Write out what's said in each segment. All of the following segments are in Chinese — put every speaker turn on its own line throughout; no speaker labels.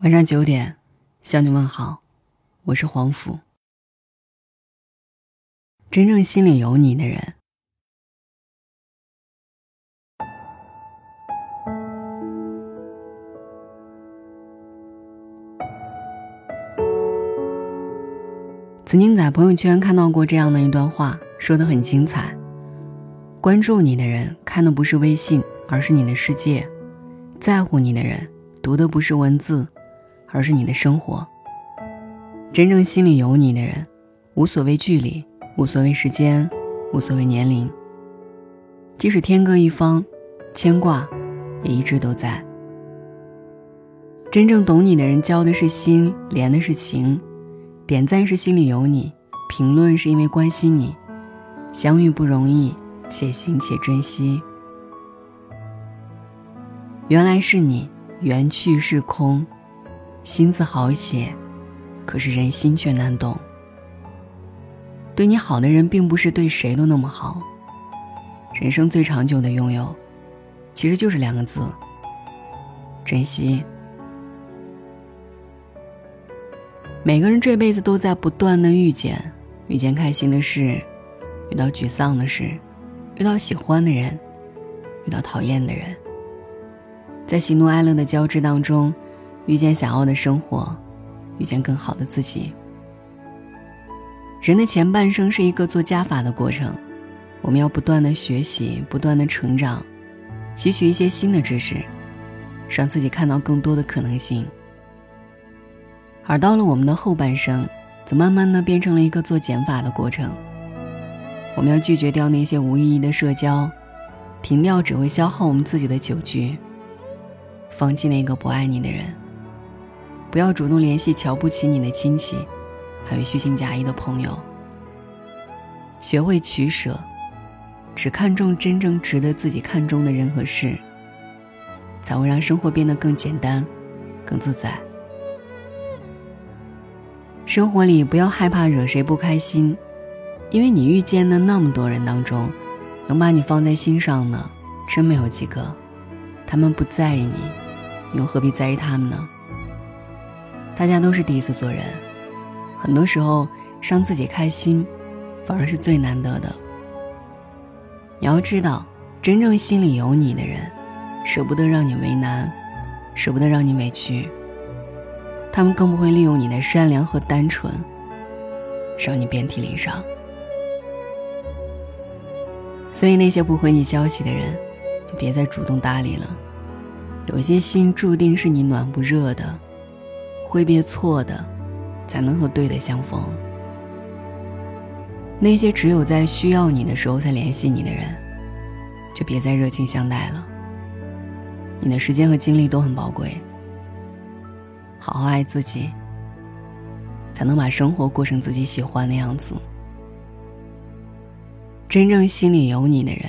晚上九点，向你问好，我是黄甫。真正心里有你的人，曾经在朋友圈看到过这样的一段话，说的很精彩。关注你的人看的不是微信，而是你的世界；在乎你的人读的不是文字。而是你的生活。真正心里有你的人，无所谓距离，无所谓时间，无所谓年龄。即使天各一方，牵挂也一直都在。真正懂你的人，交的是心，连的是情，点赞是心里有你，评论是因为关心你。相遇不容易，且行且珍惜。原来是你，缘去是空。心字好写，可是人心却难懂。对你好的人，并不是对谁都那么好。人生最长久的拥有，其实就是两个字：珍惜。每个人这辈子都在不断的遇见，遇见开心的事，遇到沮丧的事，遇到喜欢的人，遇到讨厌的人，在喜怒哀乐的交织当中。遇见想要的生活，遇见更好的自己。人的前半生是一个做加法的过程，我们要不断的学习，不断的成长，吸取一些新的知识，让自己看到更多的可能性。而到了我们的后半生，则慢慢的变成了一个做减法的过程。我们要拒绝掉那些无意义的社交，停掉只会消耗我们自己的酒局，放弃那个不爱你的人。不要主动联系瞧不起你的亲戚，还有虚情假意的朋友。学会取舍，只看重真正值得自己看重的人和事，才会让生活变得更简单、更自在。生活里不要害怕惹谁不开心，因为你遇见的那么多人当中，能把你放在心上的，真没有几个。他们不在意你，又何必在意他们呢？大家都是第一次做人，很多时候让自己开心，反而是最难得的。你要知道，真正心里有你的人，舍不得让你为难，舍不得让你委屈，他们更不会利用你的善良和单纯，让你遍体鳞伤。所以那些不回你消息的人，就别再主动搭理了。有些心注定是你暖不热的。挥别错的，才能和对的相逢。那些只有在需要你的时候才联系你的人，就别再热情相待了。你的时间和精力都很宝贵，好好爱自己，才能把生活过成自己喜欢的样子。真正心里有你的人，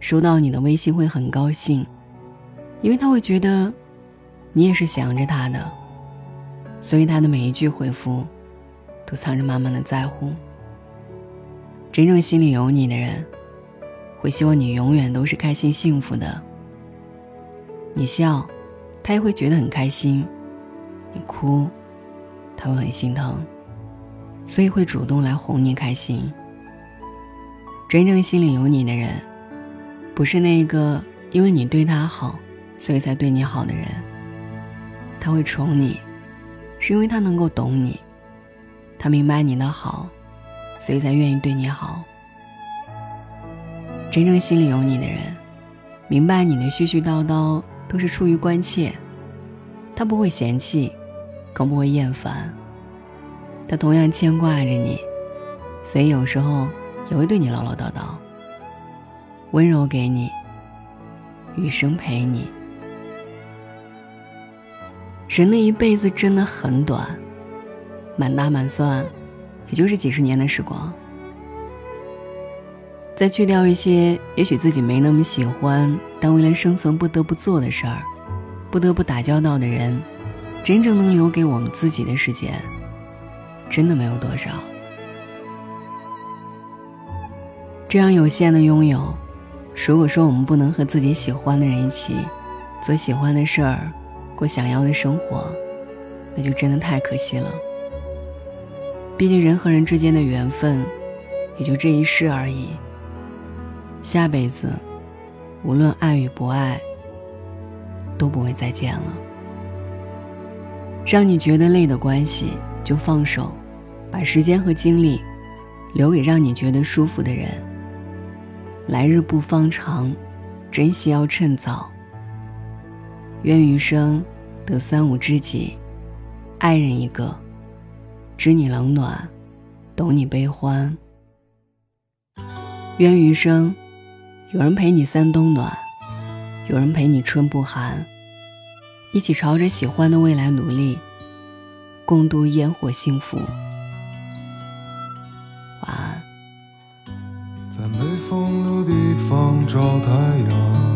收到你的微信会很高兴，因为他会觉得，你也是想着他的。所以他的每一句回复，都藏着满满的在乎。真正心里有你的人，会希望你永远都是开心幸福的。你笑，他也会觉得很开心；你哭，他会很心疼，所以会主动来哄你开心。真正心里有你的人，不是那个因为你对他好，所以才对你好的人。他会宠你。是因为他能够懂你，他明白你的好，所以才愿意对你好。真正心里有你的人，明白你的絮絮叨叨都是出于关切，他不会嫌弃，更不会厌烦。他同样牵挂着你，所以有时候也会对你唠唠叨叨，温柔给你，余生陪你。人的一辈子真的很短，满打满算，也就是几十年的时光。再去掉一些也许自己没那么喜欢，但为了生存不得不做的事儿，不得不打交道的人，真正能留给我们自己的时间，真的没有多少。这样有限的拥有，如果说我们不能和自己喜欢的人一起做喜欢的事儿。过想要的生活，那就真的太可惜了。毕竟人和人之间的缘分，也就这一世而已。下辈子，无论爱与不爱，都不会再见了。让你觉得累的关系，就放手，把时间和精力留给让你觉得舒服的人。来日不方长，珍惜要趁早。愿余生得三五知己，爱人一个。知你冷暖，懂你悲欢。愿余生，有人陪你三冬暖，有人陪你春不寒，一起朝着喜欢的未来努力，共度烟火幸福。晚安。
在没风的地方找太阳，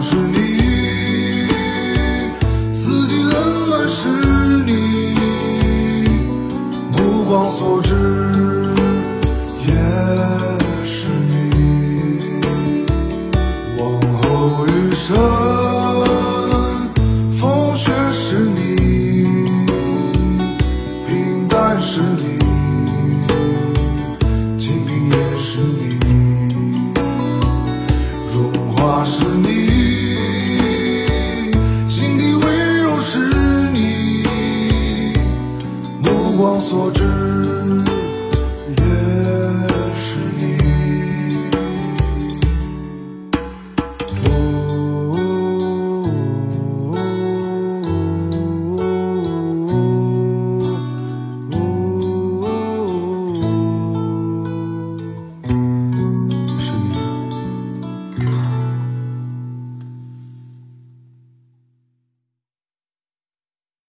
是你，四季冷暖是你，目光所至也是你。往后余生。